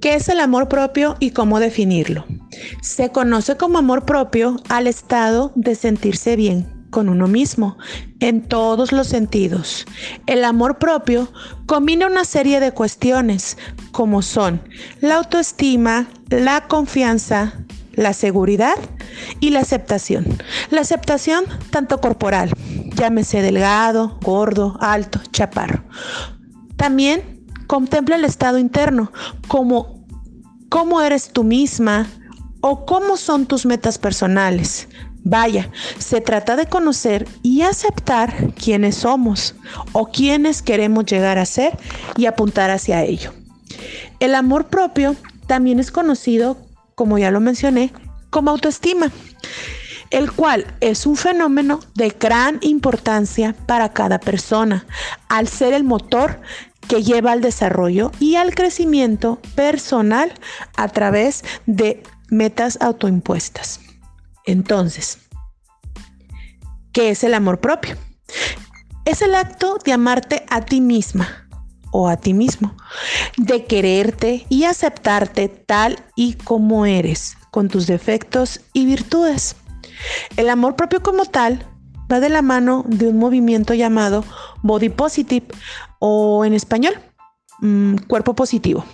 ¿Qué es el amor propio y cómo definirlo? Se conoce como amor propio al estado de sentirse bien con uno mismo en todos los sentidos. El amor propio combina una serie de cuestiones como son la autoestima, la confianza, la seguridad y la aceptación. La aceptación tanto corporal, llámese delgado, gordo, alto, chaparro. También contempla el estado interno, como cómo eres tú misma o cómo son tus metas personales. Vaya, se trata de conocer y aceptar quiénes somos o quiénes queremos llegar a ser y apuntar hacia ello. El amor propio también es conocido, como ya lo mencioné, como autoestima, el cual es un fenómeno de gran importancia para cada persona, al ser el motor que lleva al desarrollo y al crecimiento personal a través de metas autoimpuestas. Entonces, ¿qué es el amor propio? Es el acto de amarte a ti misma o a ti mismo, de quererte y aceptarte tal y como eres, con tus defectos y virtudes. El amor propio como tal va de la mano de un movimiento llamado Body Positive o en español, mm, cuerpo positivo,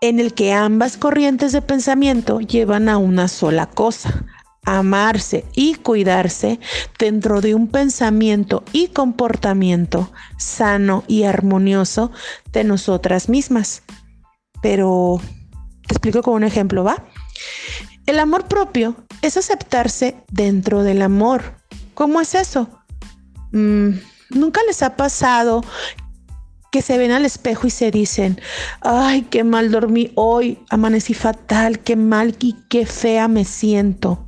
en el que ambas corrientes de pensamiento llevan a una sola cosa, amarse y cuidarse dentro de un pensamiento y comportamiento sano y armonioso de nosotras mismas. Pero te explico con un ejemplo, ¿va? El amor propio es aceptarse dentro del amor. ¿Cómo es eso? Mm, ¿Nunca les ha pasado que se ven al espejo y se dicen, ay, qué mal dormí hoy, amanecí fatal, qué mal y qué fea me siento?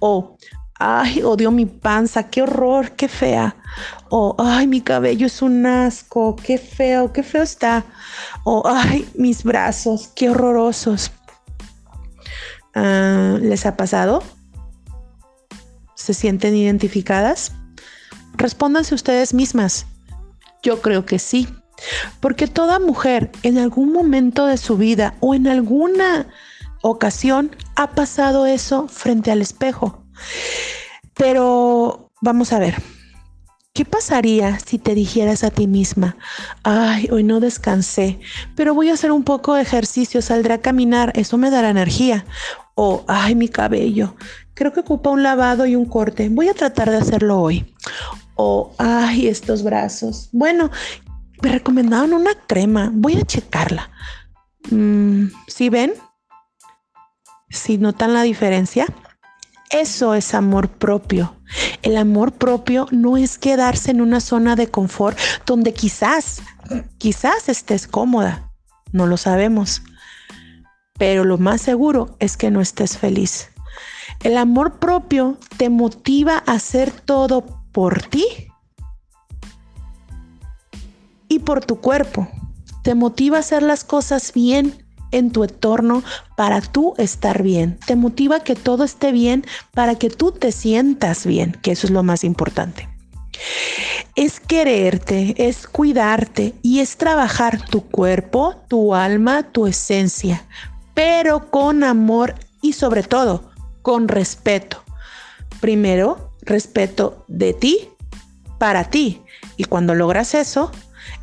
O, ay, odio mi panza, qué horror, qué fea. O, ay, mi cabello es un asco, qué feo, qué feo está. O, ay, mis brazos, qué horrorosos. Ah, ¿Les ha pasado? ¿Se sienten identificadas? Respóndanse ustedes mismas. Yo creo que sí, porque toda mujer en algún momento de su vida o en alguna ocasión ha pasado eso frente al espejo. Pero vamos a ver, ¿qué pasaría si te dijeras a ti misma, ay, hoy no descansé, pero voy a hacer un poco de ejercicio, saldré a caminar, eso me dará energía? O, ay, mi cabello, creo que ocupa un lavado y un corte, voy a tratar de hacerlo hoy. O, ay, estos brazos. Bueno, me recomendaron una crema, voy a checarla. Mm, ¿Sí ven? si notan la diferencia, eso es amor propio. El amor propio no es quedarse en una zona de confort donde quizás, quizás estés cómoda. No lo sabemos. Pero lo más seguro es que no estés feliz. El amor propio te motiva a hacer todo por ti y por tu cuerpo. Te motiva a hacer las cosas bien en tu entorno para tú estar bien. Te motiva que todo esté bien para que tú te sientas bien, que eso es lo más importante. Es quererte, es cuidarte y es trabajar tu cuerpo, tu alma, tu esencia, pero con amor y sobre todo con respeto. Primero, respeto de ti para ti. Y cuando logras eso,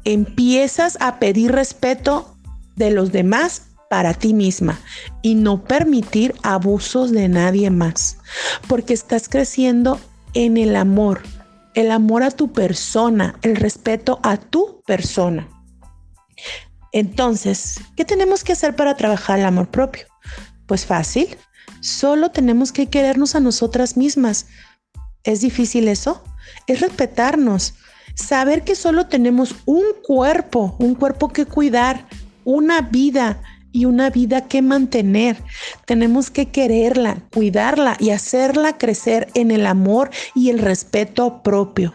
empiezas a pedir respeto de los demás para ti misma y no permitir abusos de nadie más, porque estás creciendo en el amor, el amor a tu persona, el respeto a tu persona. Entonces, ¿qué tenemos que hacer para trabajar el amor propio? Pues fácil, solo tenemos que querernos a nosotras mismas. ¿Es difícil eso? Es respetarnos, saber que solo tenemos un cuerpo, un cuerpo que cuidar, una vida y una vida que mantener. Tenemos que quererla, cuidarla y hacerla crecer en el amor y el respeto propio.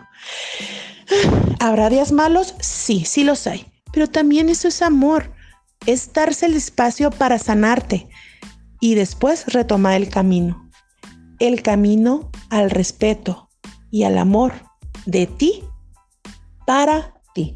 ¿Habrá días malos? Sí, sí los hay. Pero también eso es amor. Es darse el espacio para sanarte y después retomar el camino. El camino al respeto y al amor de ti para ti.